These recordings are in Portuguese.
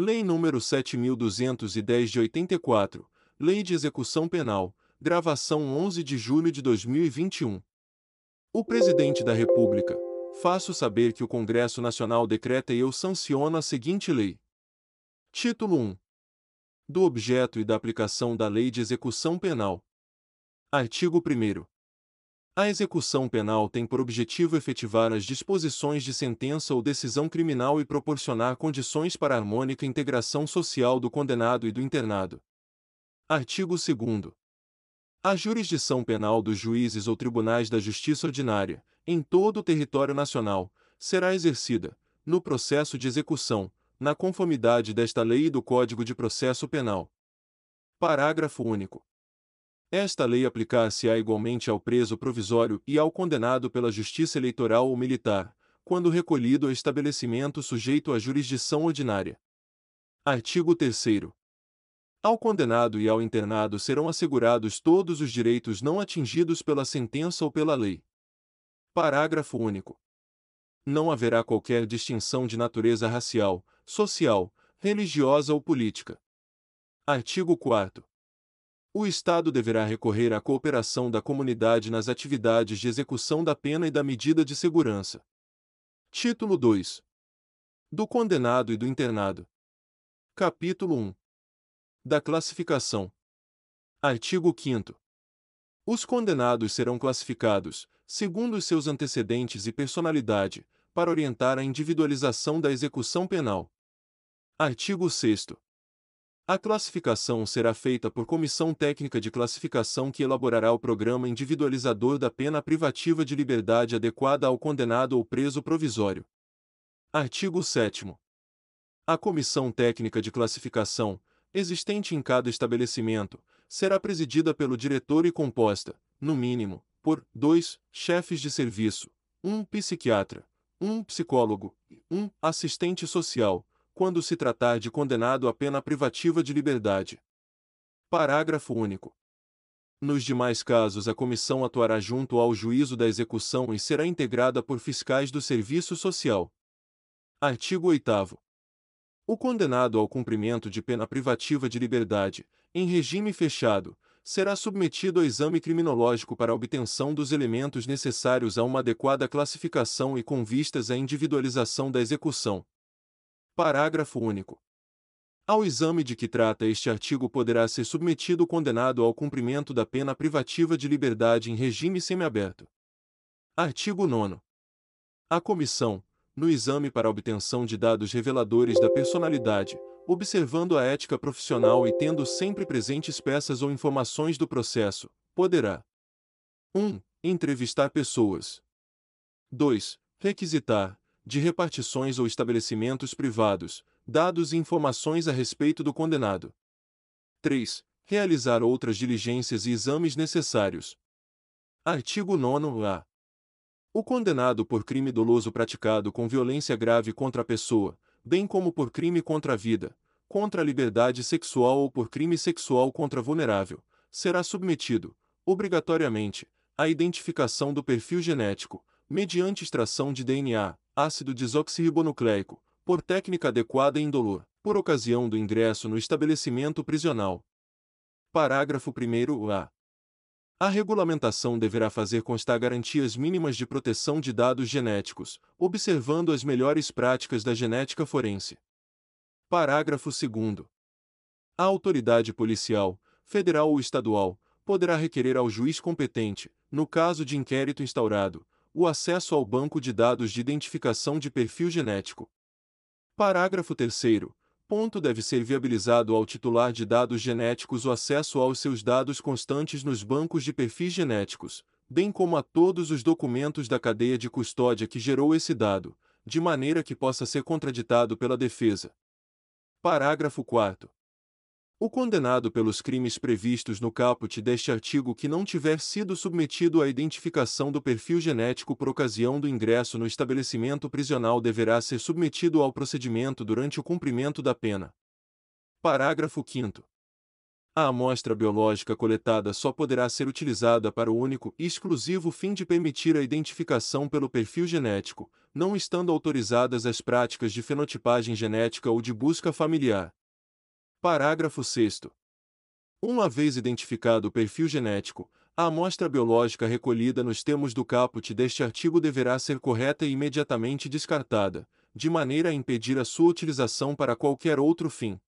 Lei nº 7.210 de 84, Lei de Execução Penal, gravação 11 de julho de 2021. O Presidente da República, faço saber que o Congresso Nacional decreta e eu sanciono a seguinte lei. Título 1. Do objeto e da aplicação da Lei de Execução Penal. Artigo 1. A execução penal tem por objetivo efetivar as disposições de sentença ou decisão criminal e proporcionar condições para a harmônica integração social do condenado e do internado. Artigo 2. A jurisdição penal dos juízes ou tribunais da justiça ordinária, em todo o território nacional, será exercida, no processo de execução, na conformidade desta lei e do Código de Processo Penal. Parágrafo único. Esta lei aplicar-se-á igualmente ao preso provisório e ao condenado pela Justiça Eleitoral ou Militar, quando recolhido ao estabelecimento sujeito à jurisdição ordinária. Artigo 3. Ao condenado e ao internado serão assegurados todos os direitos não atingidos pela sentença ou pela lei. Parágrafo único. Não haverá qualquer distinção de natureza racial, social, religiosa ou política. Artigo 4. O Estado deverá recorrer à cooperação da comunidade nas atividades de execução da pena e da medida de segurança. Título 2. Do condenado e do internado. Capítulo 1. Da classificação. Artigo 5. Os condenados serão classificados, segundo os seus antecedentes e personalidade, para orientar a individualização da execução penal. Artigo 6. A classificação será feita por comissão técnica de classificação que elaborará o programa individualizador da pena privativa de liberdade adequada ao condenado ou preso provisório. Artigo 7. A comissão técnica de classificação, existente em cada estabelecimento, será presidida pelo diretor e composta, no mínimo, por dois chefes de serviço, um psiquiatra, um psicólogo e um assistente social, quando se tratar de condenado a pena privativa de liberdade. Parágrafo único. Nos demais casos, a comissão atuará junto ao juízo da execução e será integrada por fiscais do Serviço Social. Artigo 8. O condenado ao cumprimento de pena privativa de liberdade, em regime fechado, será submetido ao exame criminológico para a obtenção dos elementos necessários a uma adequada classificação e com vistas à individualização da execução. Parágrafo único. Ao exame de que trata este artigo poderá ser submetido o condenado ao cumprimento da pena privativa de liberdade em regime semiaberto. Artigo 9. A comissão, no exame para obtenção de dados reveladores da personalidade, observando a ética profissional e tendo sempre presentes peças ou informações do processo, poderá 1. Entrevistar pessoas. 2. Requisitar, de repartições ou estabelecimentos privados, dados e informações a respeito do condenado. 3. Realizar outras diligências e exames necessários. Artigo 9-A. O condenado por crime doloso praticado com violência grave contra a pessoa, bem como por crime contra a vida, contra a liberdade sexual ou por crime sexual contra vulnerável, será submetido, obrigatoriamente, à identificação do perfil genético, mediante extração de DNA, ácido desoxirribonucleico, por técnica adequada e indolor, por ocasião do ingresso no estabelecimento prisional. Parágrafo 1a. A regulamentação deverá fazer constar garantias mínimas de proteção de dados genéticos, observando as melhores práticas da genética forense. Parágrafo 2. A autoridade policial, federal ou estadual, poderá requerer ao juiz competente, no caso de inquérito instaurado, o acesso ao banco de dados de identificação de perfil genético. Parágrafo 3 ponto deve ser viabilizado ao titular de dados genéticos o acesso aos seus dados constantes nos bancos de perfis genéticos, bem como a todos os documentos da cadeia de custódia que gerou esse dado, de maneira que possa ser contraditado pela defesa. Parágrafo 4 o condenado pelos crimes previstos no caput deste artigo que não tiver sido submetido à identificação do perfil genético por ocasião do ingresso no estabelecimento prisional deverá ser submetido ao procedimento durante o cumprimento da pena. Parágrafo 5 A amostra biológica coletada só poderá ser utilizada para o único e exclusivo fim de permitir a identificação pelo perfil genético, não estando autorizadas as práticas de fenotipagem genética ou de busca familiar. Parágrafo 6. Uma vez identificado o perfil genético, a amostra biológica recolhida nos termos do caput deste artigo deverá ser correta e imediatamente descartada, de maneira a impedir a sua utilização para qualquer outro fim.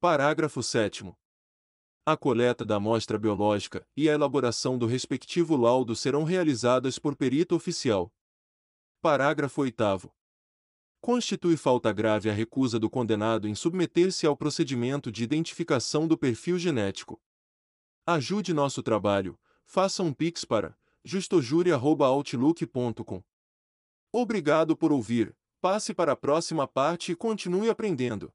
Parágrafo 7. A coleta da amostra biológica e a elaboração do respectivo laudo serão realizadas por perito oficial. Parágrafo 8. Constitui falta grave a recusa do condenado em submeter-se ao procedimento de identificação do perfil genético. Ajude nosso trabalho. Faça um pix para justojure.outlook.com. Obrigado por ouvir. Passe para a próxima parte e continue aprendendo.